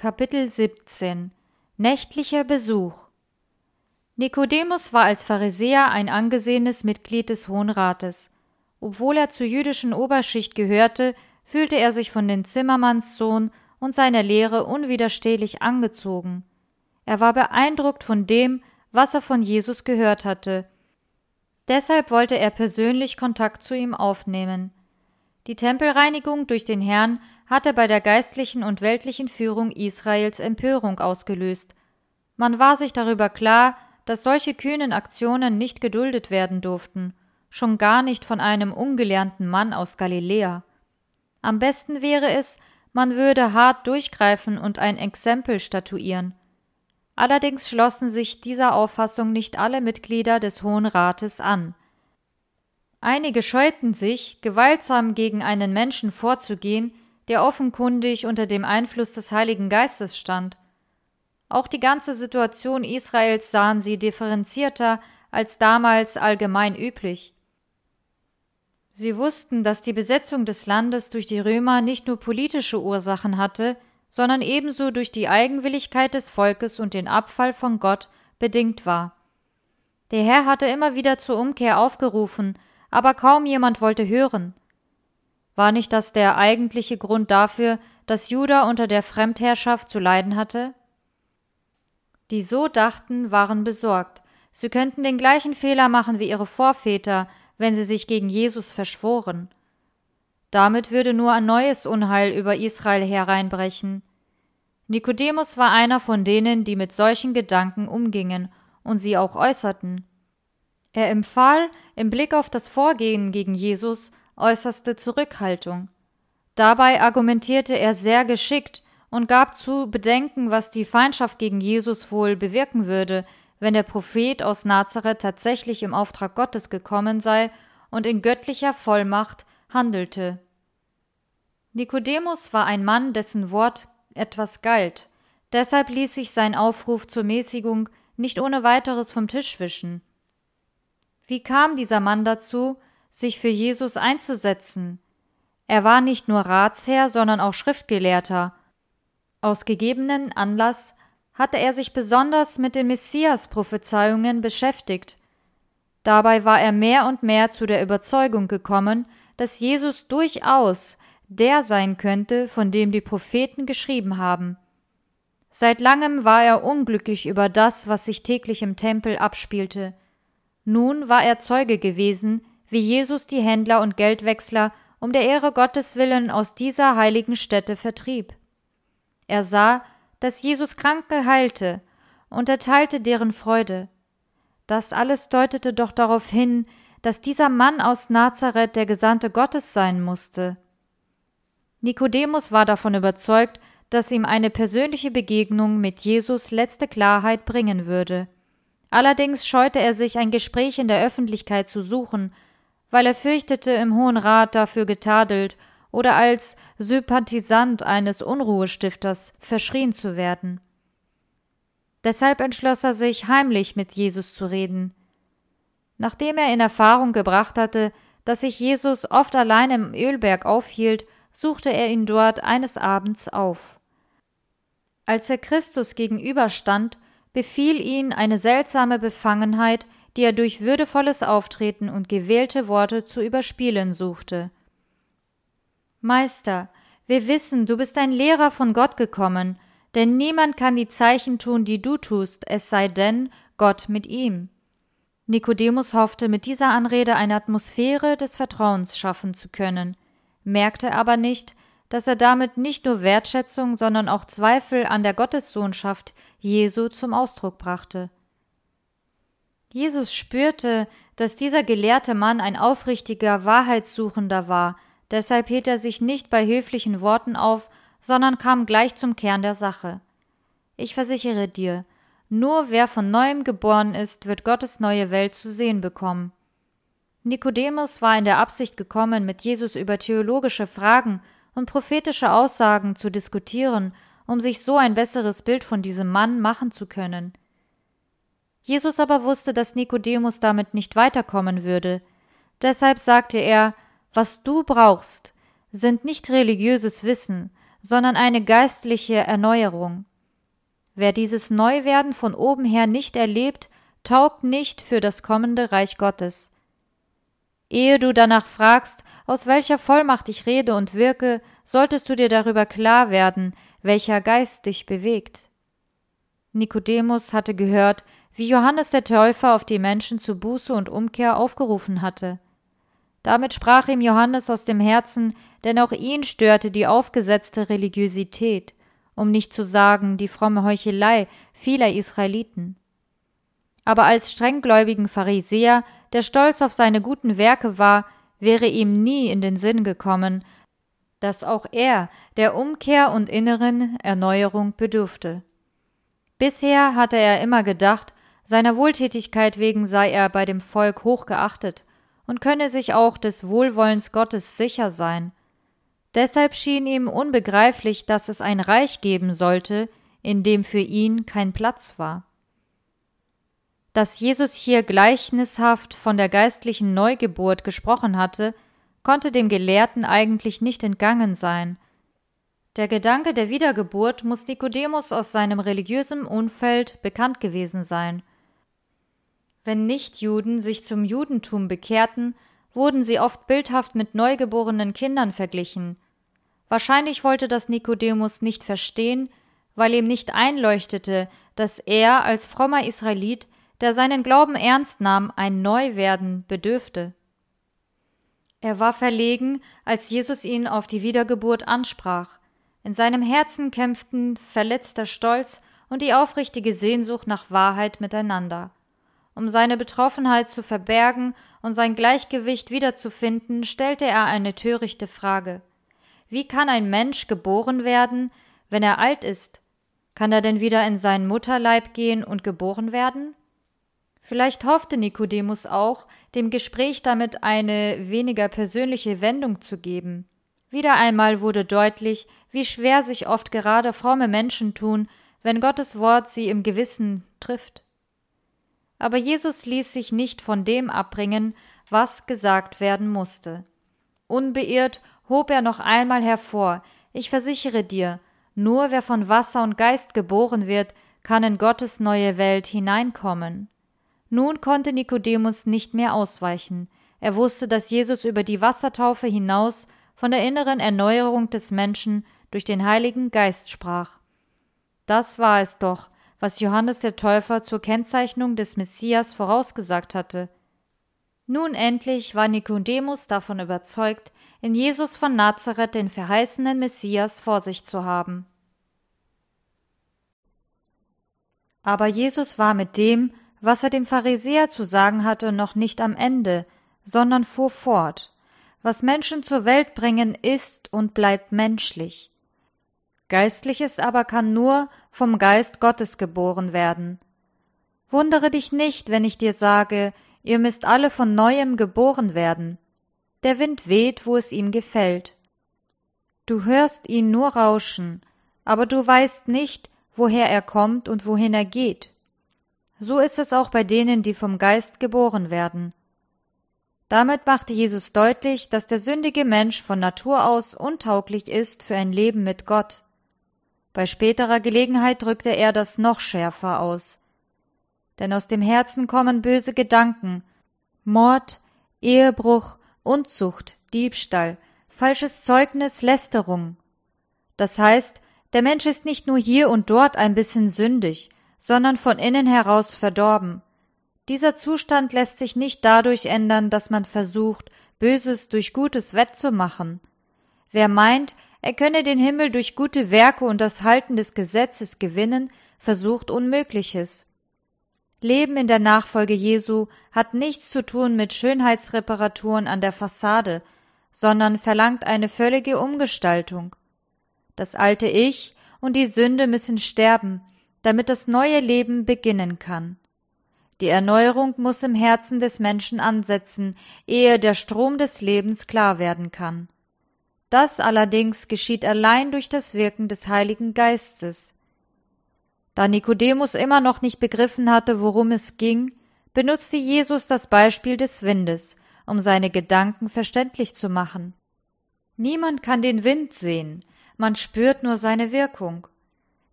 Kapitel 17 Nächtlicher Besuch Nikodemus war als Pharisäer ein angesehenes Mitglied des Hohen Rates. Obwohl er zur jüdischen Oberschicht gehörte, fühlte er sich von dem Zimmermannssohn und seiner Lehre unwiderstehlich angezogen. Er war beeindruckt von dem, was er von Jesus gehört hatte. Deshalb wollte er persönlich Kontakt zu ihm aufnehmen. Die Tempelreinigung durch den Herrn hatte bei der geistlichen und weltlichen Führung Israels Empörung ausgelöst. Man war sich darüber klar, dass solche kühnen Aktionen nicht geduldet werden durften, schon gar nicht von einem ungelernten Mann aus Galiläa. Am besten wäre es, man würde hart durchgreifen und ein Exempel statuieren. Allerdings schlossen sich dieser Auffassung nicht alle Mitglieder des Hohen Rates an. Einige scheuten sich, gewaltsam gegen einen Menschen vorzugehen, der offenkundig unter dem Einfluss des Heiligen Geistes stand. Auch die ganze Situation Israels sahen sie differenzierter als damals allgemein üblich. Sie wussten, dass die Besetzung des Landes durch die Römer nicht nur politische Ursachen hatte, sondern ebenso durch die Eigenwilligkeit des Volkes und den Abfall von Gott bedingt war. Der Herr hatte immer wieder zur Umkehr aufgerufen, aber kaum jemand wollte hören. War nicht das der eigentliche Grund dafür, dass Juda unter der Fremdherrschaft zu leiden hatte? Die so dachten, waren besorgt. Sie könnten den gleichen Fehler machen wie ihre Vorväter, wenn sie sich gegen Jesus verschworen. Damit würde nur ein neues Unheil über Israel hereinbrechen. Nikodemus war einer von denen, die mit solchen Gedanken umgingen und sie auch äußerten. Er empfahl, im Blick auf das Vorgehen gegen Jesus, äußerste Zurückhaltung. Dabei argumentierte er sehr geschickt und gab zu bedenken, was die Feindschaft gegen Jesus wohl bewirken würde, wenn der Prophet aus Nazareth tatsächlich im Auftrag Gottes gekommen sei und in göttlicher Vollmacht handelte. Nikodemus war ein Mann, dessen Wort etwas galt, deshalb ließ sich sein Aufruf zur Mäßigung nicht ohne weiteres vom Tisch wischen. Wie kam dieser Mann dazu, sich für Jesus einzusetzen. Er war nicht nur Ratsherr, sondern auch Schriftgelehrter. Aus gegebenen Anlass hatte er sich besonders mit den Messias-Prophezeiungen beschäftigt. Dabei war er mehr und mehr zu der Überzeugung gekommen, dass Jesus durchaus der sein könnte, von dem die Propheten geschrieben haben. Seit langem war er unglücklich über das, was sich täglich im Tempel abspielte. Nun war er Zeuge gewesen, wie Jesus die Händler und Geldwechsler um der Ehre Gottes willen aus dieser heiligen Stätte vertrieb. Er sah, dass Jesus Kranke heilte, und er teilte deren Freude. Das alles deutete doch darauf hin, dass dieser Mann aus Nazareth der Gesandte Gottes sein musste. Nikodemus war davon überzeugt, dass ihm eine persönliche Begegnung mit Jesus letzte Klarheit bringen würde. Allerdings scheute er sich, ein Gespräch in der Öffentlichkeit zu suchen, weil er fürchtete, im Hohen Rat dafür getadelt oder als Sympathisant eines Unruhestifters verschrien zu werden. Deshalb entschloss er sich, heimlich mit Jesus zu reden. Nachdem er in Erfahrung gebracht hatte, dass sich Jesus oft allein im Ölberg aufhielt, suchte er ihn dort eines Abends auf. Als er Christus gegenüberstand, befiel ihn eine seltsame Befangenheit, die er durch würdevolles Auftreten und gewählte Worte zu überspielen suchte. Meister, wir wissen, du bist ein Lehrer von Gott gekommen, denn niemand kann die Zeichen tun, die du tust, es sei denn Gott mit ihm. Nikodemus hoffte, mit dieser Anrede eine Atmosphäre des Vertrauens schaffen zu können, merkte aber nicht, dass er damit nicht nur Wertschätzung, sondern auch Zweifel an der Gottessohnschaft Jesu zum Ausdruck brachte. Jesus spürte, dass dieser gelehrte Mann ein aufrichtiger Wahrheitssuchender war, deshalb hielt er sich nicht bei höflichen Worten auf, sondern kam gleich zum Kern der Sache. Ich versichere dir, nur wer von neuem geboren ist, wird Gottes neue Welt zu sehen bekommen. Nikodemus war in der Absicht gekommen, mit Jesus über theologische Fragen und prophetische Aussagen zu diskutieren, um sich so ein besseres Bild von diesem Mann machen zu können. Jesus aber wusste, dass Nikodemus damit nicht weiterkommen würde. Deshalb sagte er, was du brauchst, sind nicht religiöses Wissen, sondern eine geistliche Erneuerung. Wer dieses Neuwerden von oben her nicht erlebt, taugt nicht für das kommende Reich Gottes. Ehe du danach fragst, aus welcher Vollmacht ich rede und wirke, solltest du dir darüber klar werden, welcher Geist dich bewegt. Nikodemus hatte gehört, wie Johannes der Täufer auf die Menschen zu Buße und Umkehr aufgerufen hatte. Damit sprach ihm Johannes aus dem Herzen, denn auch ihn störte die aufgesetzte Religiosität, um nicht zu sagen die fromme Heuchelei vieler Israeliten. Aber als strenggläubigen Pharisäer, der stolz auf seine guten Werke war, wäre ihm nie in den Sinn gekommen, dass auch er der Umkehr und inneren Erneuerung bedürfte. Bisher hatte er immer gedacht, seiner Wohltätigkeit wegen sei er bei dem Volk hoch geachtet und könne sich auch des Wohlwollens Gottes sicher sein. Deshalb schien ihm unbegreiflich, dass es ein Reich geben sollte, in dem für ihn kein Platz war. Dass Jesus hier gleichnishaft von der geistlichen Neugeburt gesprochen hatte, konnte dem Gelehrten eigentlich nicht entgangen sein. Der Gedanke der Wiedergeburt muss Nikodemus aus seinem religiösen Umfeld bekannt gewesen sein. Wenn Nichtjuden sich zum Judentum bekehrten, wurden sie oft bildhaft mit neugeborenen Kindern verglichen. Wahrscheinlich wollte das Nikodemus nicht verstehen, weil ihm nicht einleuchtete, dass er als frommer Israelit, der seinen Glauben ernst nahm, ein Neuwerden bedürfte. Er war verlegen, als Jesus ihn auf die Wiedergeburt ansprach. In seinem Herzen kämpften verletzter Stolz und die aufrichtige Sehnsucht nach Wahrheit miteinander. Um seine Betroffenheit zu verbergen und sein Gleichgewicht wiederzufinden, stellte er eine törichte Frage. Wie kann ein Mensch geboren werden, wenn er alt ist? Kann er denn wieder in seinen Mutterleib gehen und geboren werden? Vielleicht hoffte Nikodemus auch, dem Gespräch damit eine weniger persönliche Wendung zu geben. Wieder einmal wurde deutlich, wie schwer sich oft gerade fromme Menschen tun, wenn Gottes Wort sie im Gewissen trifft. Aber Jesus ließ sich nicht von dem abbringen, was gesagt werden musste. Unbeirrt hob er noch einmal hervor Ich versichere dir, nur wer von Wasser und Geist geboren wird, kann in Gottes neue Welt hineinkommen. Nun konnte Nikodemus nicht mehr ausweichen. Er wusste, dass Jesus über die Wassertaufe hinaus von der inneren Erneuerung des Menschen durch den Heiligen Geist sprach. Das war es doch, was Johannes der Täufer zur Kennzeichnung des Messias vorausgesagt hatte. Nun endlich war Nikodemus davon überzeugt, in Jesus von Nazareth den verheißenen Messias vor sich zu haben. Aber Jesus war mit dem, was er dem Pharisäer zu sagen hatte, noch nicht am Ende, sondern fuhr fort. Was Menschen zur Welt bringen, ist und bleibt menschlich. Geistliches aber kann nur vom Geist Gottes geboren werden. Wundere dich nicht, wenn ich dir sage, ihr müsst alle von neuem geboren werden. Der Wind weht, wo es ihm gefällt. Du hörst ihn nur rauschen, aber du weißt nicht, woher er kommt und wohin er geht. So ist es auch bei denen, die vom Geist geboren werden. Damit machte Jesus deutlich, dass der sündige Mensch von Natur aus untauglich ist für ein Leben mit Gott. Bei späterer Gelegenheit drückte er das noch schärfer aus. Denn aus dem Herzen kommen böse Gedanken, Mord, Ehebruch, Unzucht, Diebstahl, falsches Zeugnis, Lästerung. Das heißt, der Mensch ist nicht nur hier und dort ein bisschen sündig, sondern von innen heraus verdorben. Dieser Zustand lässt sich nicht dadurch ändern, dass man versucht, Böses durch Gutes wettzumachen. Wer meint, er könne den Himmel durch gute Werke und das Halten des Gesetzes gewinnen, versucht Unmögliches. Leben in der Nachfolge Jesu hat nichts zu tun mit Schönheitsreparaturen an der Fassade, sondern verlangt eine völlige Umgestaltung. Das alte Ich und die Sünde müssen sterben, damit das neue Leben beginnen kann. Die Erneuerung muss im Herzen des Menschen ansetzen, ehe der Strom des Lebens klar werden kann. Das allerdings geschieht allein durch das Wirken des Heiligen Geistes. Da Nikodemus immer noch nicht begriffen hatte, worum es ging, benutzte Jesus das Beispiel des Windes, um seine Gedanken verständlich zu machen. Niemand kann den Wind sehen, man spürt nur seine Wirkung.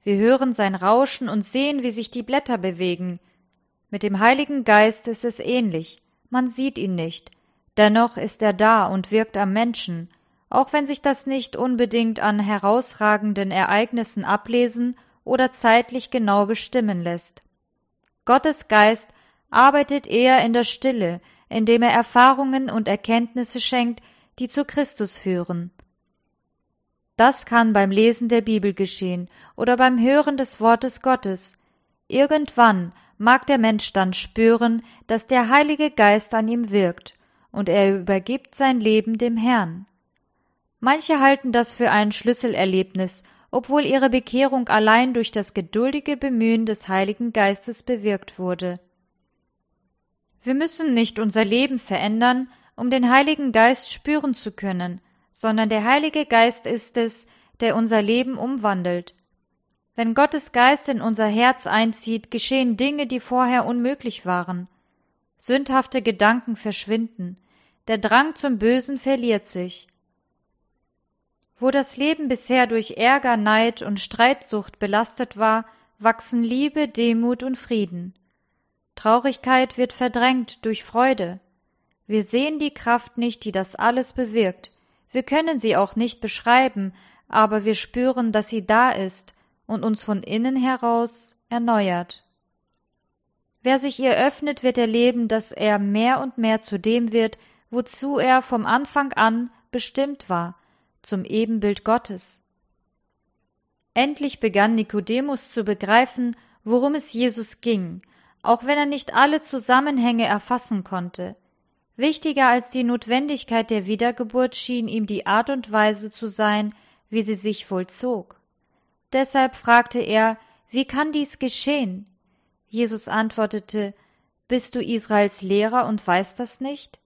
Wir hören sein Rauschen und sehen, wie sich die Blätter bewegen. Mit dem Heiligen Geist ist es ähnlich. Man sieht ihn nicht. Dennoch ist er da und wirkt am Menschen, auch wenn sich das nicht unbedingt an herausragenden Ereignissen ablesen oder zeitlich genau bestimmen lässt. Gottes Geist arbeitet eher in der Stille, indem er Erfahrungen und Erkenntnisse schenkt, die zu Christus führen. Das kann beim Lesen der Bibel geschehen oder beim Hören des Wortes Gottes. Irgendwann mag der Mensch dann spüren, dass der Heilige Geist an ihm wirkt, und er übergibt sein Leben dem Herrn. Manche halten das für ein Schlüsselerlebnis, obwohl ihre Bekehrung allein durch das geduldige Bemühen des Heiligen Geistes bewirkt wurde. Wir müssen nicht unser Leben verändern, um den Heiligen Geist spüren zu können, sondern der Heilige Geist ist es, der unser Leben umwandelt. Wenn Gottes Geist in unser Herz einzieht, geschehen Dinge, die vorher unmöglich waren. Sündhafte Gedanken verschwinden, der Drang zum Bösen verliert sich. Wo das Leben bisher durch Ärger, Neid und Streitsucht belastet war, wachsen Liebe, Demut und Frieden. Traurigkeit wird verdrängt durch Freude. Wir sehen die Kraft nicht, die das alles bewirkt. Wir können sie auch nicht beschreiben, aber wir spüren, dass sie da ist und uns von innen heraus erneuert. Wer sich ihr öffnet, wird erleben, dass er mehr und mehr zu dem wird, wozu er vom Anfang an bestimmt war, zum Ebenbild Gottes. Endlich begann Nikodemus zu begreifen, worum es Jesus ging, auch wenn er nicht alle Zusammenhänge erfassen konnte. Wichtiger als die Notwendigkeit der Wiedergeburt schien ihm die Art und Weise zu sein, wie sie sich vollzog. Deshalb fragte er, wie kann dies geschehen? Jesus antwortete, Bist du Israels Lehrer und weißt das nicht?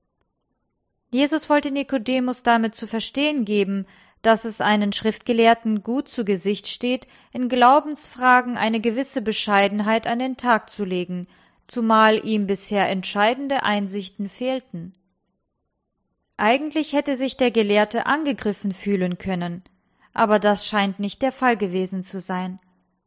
Jesus wollte Nikodemus damit zu verstehen geben, dass es einen Schriftgelehrten gut zu Gesicht steht, in Glaubensfragen eine gewisse Bescheidenheit an den Tag zu legen, zumal ihm bisher entscheidende Einsichten fehlten. Eigentlich hätte sich der Gelehrte angegriffen fühlen können, aber das scheint nicht der Fall gewesen zu sein.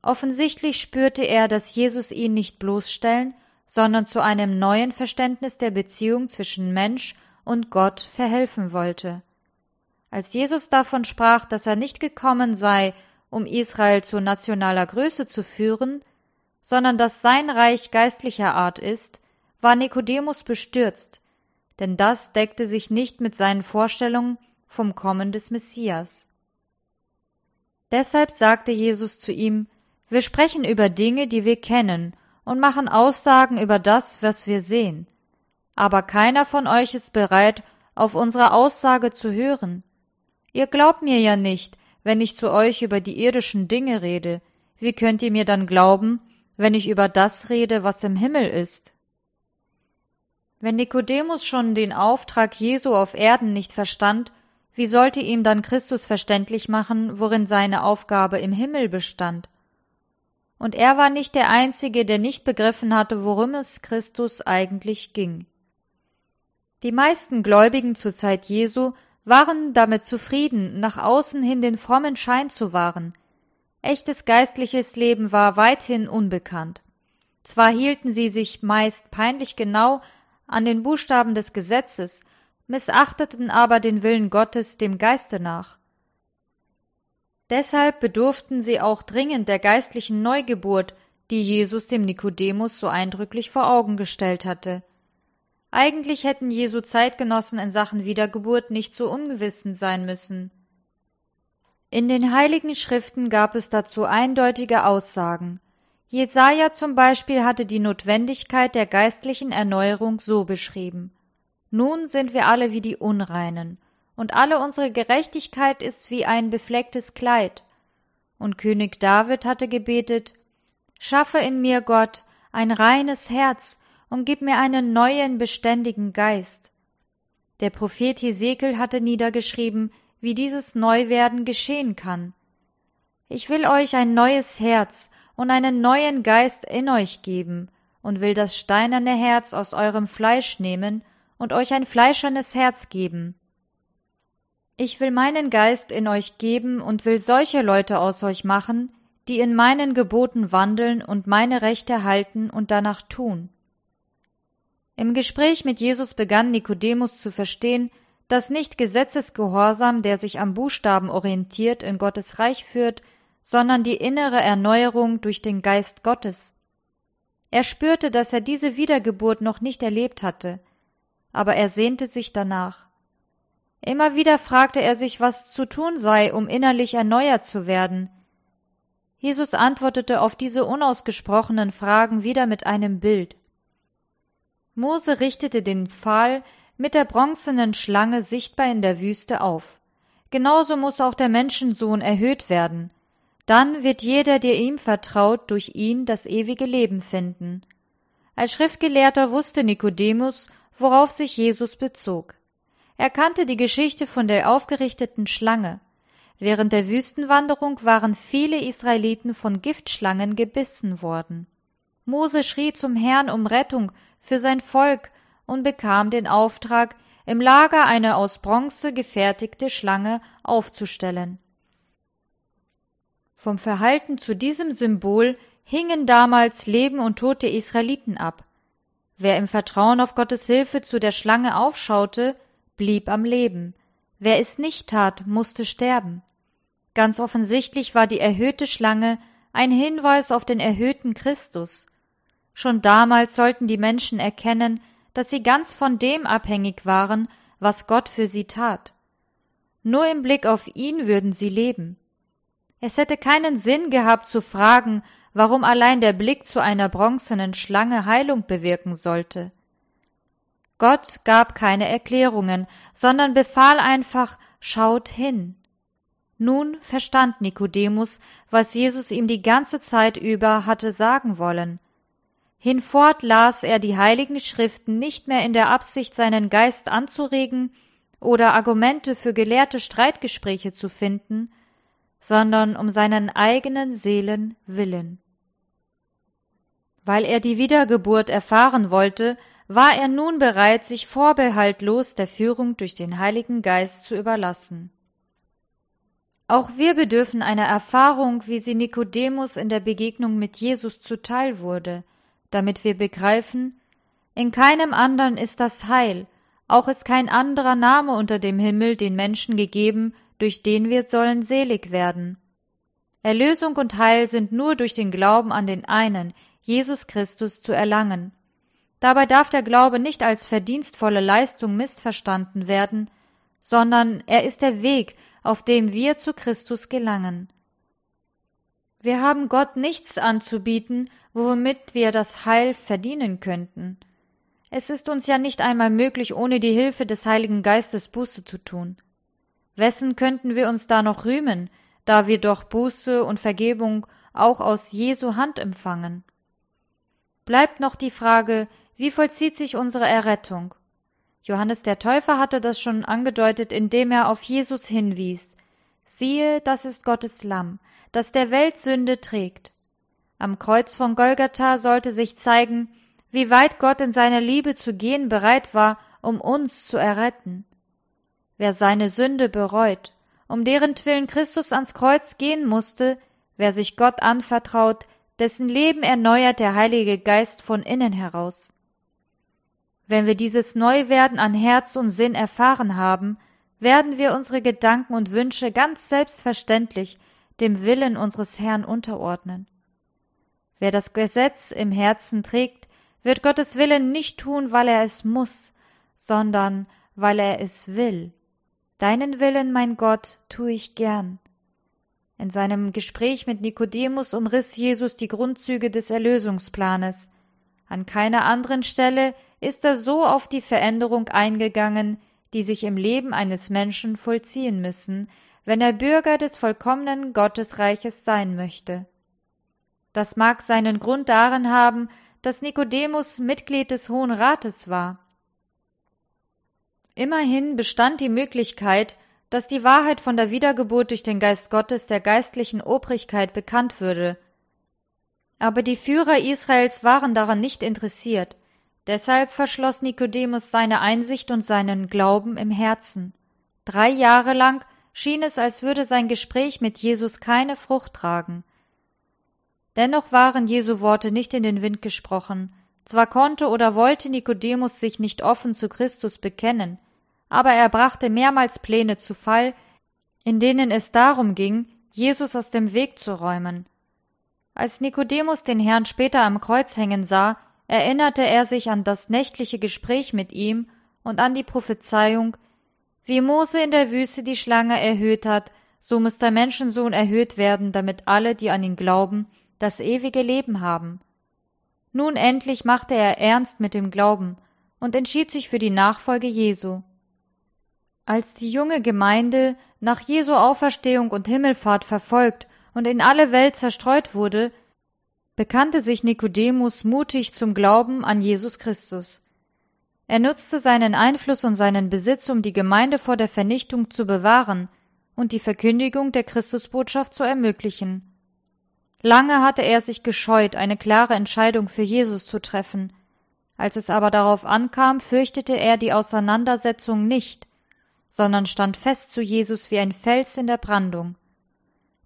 Offensichtlich spürte er, dass Jesus ihn nicht bloßstellen, sondern zu einem neuen Verständnis der Beziehung zwischen Mensch und Gott verhelfen wollte. Als Jesus davon sprach, dass er nicht gekommen sei, um Israel zu nationaler Größe zu führen, sondern dass sein Reich geistlicher Art ist, war Nikodemus bestürzt, denn das deckte sich nicht mit seinen Vorstellungen vom Kommen des Messias. Deshalb sagte Jesus zu ihm, wir sprechen über Dinge, die wir kennen, und machen Aussagen über das, was wir sehen. Aber keiner von euch ist bereit, auf unsere Aussage zu hören. Ihr glaubt mir ja nicht, wenn ich zu euch über die irdischen Dinge rede. Wie könnt ihr mir dann glauben, wenn ich über das rede, was im Himmel ist. Wenn Nikodemus schon den Auftrag Jesu auf Erden nicht verstand, wie sollte ihm dann Christus verständlich machen, worin seine Aufgabe im Himmel bestand? Und er war nicht der Einzige, der nicht begriffen hatte, worum es Christus eigentlich ging. Die meisten Gläubigen zur Zeit Jesu waren damit zufrieden, nach außen hin den frommen Schein zu wahren, Echtes geistliches Leben war weithin unbekannt. Zwar hielten sie sich meist peinlich genau an den Buchstaben des Gesetzes, missachteten aber den Willen Gottes dem Geiste nach. Deshalb bedurften sie auch dringend der geistlichen Neugeburt, die Jesus dem Nikodemus so eindrücklich vor Augen gestellt hatte. Eigentlich hätten Jesu Zeitgenossen in Sachen Wiedergeburt nicht so ungewissen sein müssen. In den Heiligen Schriften gab es dazu eindeutige Aussagen. Jesaja zum Beispiel hatte die Notwendigkeit der geistlichen Erneuerung so beschrieben. Nun sind wir alle wie die Unreinen, und alle unsere Gerechtigkeit ist wie ein beflecktes Kleid. Und König David hatte gebetet, Schaffe in mir, Gott, ein reines Herz und gib mir einen neuen, beständigen Geist. Der Prophet Hesekiel hatte niedergeschrieben, wie dieses Neuwerden geschehen kann. Ich will euch ein neues Herz und einen neuen Geist in euch geben und will das steinerne Herz aus eurem Fleisch nehmen und euch ein fleischernes Herz geben. Ich will meinen Geist in euch geben und will solche Leute aus euch machen, die in meinen Geboten wandeln und meine Rechte halten und danach tun. Im Gespräch mit Jesus begann Nikodemus zu verstehen, dass nicht Gesetzesgehorsam, der sich am Buchstaben orientiert, in Gottes Reich führt, sondern die innere Erneuerung durch den Geist Gottes. Er spürte, dass er diese Wiedergeburt noch nicht erlebt hatte, aber er sehnte sich danach. Immer wieder fragte er sich, was zu tun sei, um innerlich erneuert zu werden. Jesus antwortete auf diese unausgesprochenen Fragen wieder mit einem Bild. Mose richtete den Pfahl mit der bronzenen Schlange sichtbar in der Wüste auf. Genauso muss auch der Menschensohn erhöht werden. Dann wird jeder, der ihm vertraut, durch ihn das ewige Leben finden. Als Schriftgelehrter wusste Nikodemus, worauf sich Jesus bezog. Er kannte die Geschichte von der aufgerichteten Schlange. Während der Wüstenwanderung waren viele Israeliten von Giftschlangen gebissen worden. Mose schrie zum Herrn um Rettung für sein Volk und bekam den Auftrag, im Lager eine aus Bronze gefertigte Schlange aufzustellen. Vom Verhalten zu diesem Symbol hingen damals Leben und Tod der Israeliten ab. Wer im Vertrauen auf Gottes Hilfe zu der Schlange aufschaute, blieb am Leben. Wer es nicht tat, musste sterben. Ganz offensichtlich war die erhöhte Schlange ein Hinweis auf den erhöhten Christus. Schon damals sollten die Menschen erkennen, dass sie ganz von dem abhängig waren, was Gott für sie tat. Nur im Blick auf ihn würden sie leben. Es hätte keinen Sinn gehabt zu fragen, warum allein der Blick zu einer bronzenen Schlange Heilung bewirken sollte. Gott gab keine Erklärungen, sondern befahl einfach Schaut hin. Nun verstand Nikodemus, was Jesus ihm die ganze Zeit über hatte sagen wollen. Hinfort las er die heiligen Schriften nicht mehr in der Absicht, seinen Geist anzuregen oder Argumente für gelehrte Streitgespräche zu finden, sondern um seinen eigenen Seelen willen. Weil er die Wiedergeburt erfahren wollte, war er nun bereit, sich vorbehaltlos der Führung durch den Heiligen Geist zu überlassen. Auch wir bedürfen einer Erfahrung, wie sie Nikodemus in der Begegnung mit Jesus zuteil wurde, damit wir begreifen, in keinem anderen ist das Heil, auch ist kein anderer Name unter dem Himmel den Menschen gegeben, durch den wir sollen selig werden. Erlösung und Heil sind nur durch den Glauben an den einen, Jesus Christus, zu erlangen. Dabei darf der Glaube nicht als verdienstvolle Leistung missverstanden werden, sondern er ist der Weg, auf dem wir zu Christus gelangen. Wir haben Gott nichts anzubieten, womit wir das Heil verdienen könnten. Es ist uns ja nicht einmal möglich, ohne die Hilfe des Heiligen Geistes Buße zu tun. Wessen könnten wir uns da noch rühmen, da wir doch Buße und Vergebung auch aus Jesu Hand empfangen? Bleibt noch die Frage, wie vollzieht sich unsere Errettung? Johannes der Täufer hatte das schon angedeutet, indem er auf Jesus hinwies. Siehe, das ist Gottes Lamm, das der Welt Sünde trägt. Am Kreuz von Golgatha sollte sich zeigen, wie weit Gott in seiner Liebe zu gehen bereit war, um uns zu erretten. Wer seine Sünde bereut, um deren Willen Christus ans Kreuz gehen musste, wer sich Gott anvertraut, dessen Leben erneuert der Heilige Geist von innen heraus. Wenn wir dieses Neuwerden an Herz und Sinn erfahren haben, werden wir unsere Gedanken und Wünsche ganz selbstverständlich dem Willen unseres Herrn unterordnen. Wer das Gesetz im Herzen trägt, wird Gottes Willen nicht tun, weil er es muss, sondern weil er es will. Deinen Willen, mein Gott, tue ich gern. In seinem Gespräch mit Nikodemus umriss Jesus die Grundzüge des Erlösungsplanes. An keiner anderen Stelle ist er so auf die Veränderung eingegangen, die sich im Leben eines Menschen vollziehen müssen, wenn er Bürger des vollkommenen Gottesreiches sein möchte. Das mag seinen Grund darin haben, dass Nikodemus Mitglied des Hohen Rates war. Immerhin bestand die Möglichkeit, dass die Wahrheit von der Wiedergeburt durch den Geist Gottes der geistlichen Obrigkeit bekannt würde. Aber die Führer Israels waren daran nicht interessiert. Deshalb verschloss Nikodemus seine Einsicht und seinen Glauben im Herzen. Drei Jahre lang schien es, als würde sein Gespräch mit Jesus keine Frucht tragen. Dennoch waren Jesu Worte nicht in den Wind gesprochen. Zwar konnte oder wollte Nikodemus sich nicht offen zu Christus bekennen, aber er brachte mehrmals Pläne zu Fall, in denen es darum ging, Jesus aus dem Weg zu räumen. Als Nikodemus den Herrn später am Kreuz hängen sah, erinnerte er sich an das nächtliche Gespräch mit ihm und an die Prophezeiung, wie Mose in der Wüste die Schlange erhöht hat, so muss der Menschensohn erhöht werden, damit alle, die an ihn glauben, das ewige Leben haben. Nun endlich machte er ernst mit dem Glauben und entschied sich für die Nachfolge Jesu. Als die junge Gemeinde nach Jesu Auferstehung und Himmelfahrt verfolgt und in alle Welt zerstreut wurde, bekannte sich Nikodemus mutig zum Glauben an Jesus Christus. Er nutzte seinen Einfluss und seinen Besitz, um die Gemeinde vor der Vernichtung zu bewahren und die Verkündigung der Christusbotschaft zu ermöglichen. Lange hatte er sich gescheut, eine klare Entscheidung für Jesus zu treffen. Als es aber darauf ankam, fürchtete er die Auseinandersetzung nicht, sondern stand fest zu Jesus wie ein Fels in der Brandung.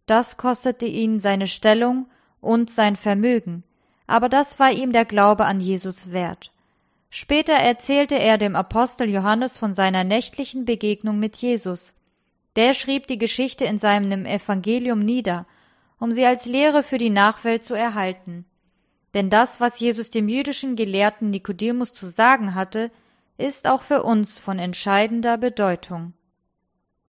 Das kostete ihn seine Stellung und sein Vermögen, aber das war ihm der Glaube an Jesus wert. Später erzählte er dem Apostel Johannes von seiner nächtlichen Begegnung mit Jesus. Der schrieb die Geschichte in seinem Evangelium nieder um sie als Lehre für die Nachwelt zu erhalten. Denn das, was Jesus dem jüdischen Gelehrten Nikodemus zu sagen hatte, ist auch für uns von entscheidender Bedeutung.